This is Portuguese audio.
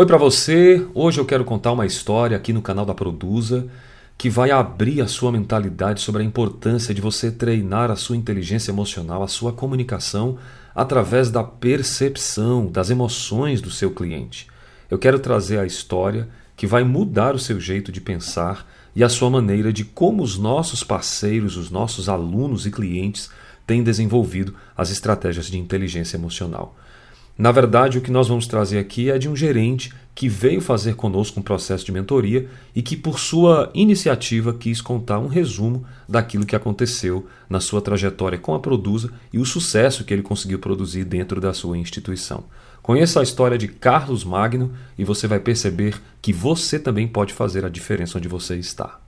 Oi para você. Hoje eu quero contar uma história aqui no canal da Produza que vai abrir a sua mentalidade sobre a importância de você treinar a sua inteligência emocional, a sua comunicação através da percepção das emoções do seu cliente. Eu quero trazer a história que vai mudar o seu jeito de pensar e a sua maneira de como os nossos parceiros, os nossos alunos e clientes têm desenvolvido as estratégias de inteligência emocional. Na verdade, o que nós vamos trazer aqui é de um gerente que veio fazer conosco um processo de mentoria e que, por sua iniciativa, quis contar um resumo daquilo que aconteceu na sua trajetória com a Produza e o sucesso que ele conseguiu produzir dentro da sua instituição. Conheça a história de Carlos Magno e você vai perceber que você também pode fazer a diferença onde você está.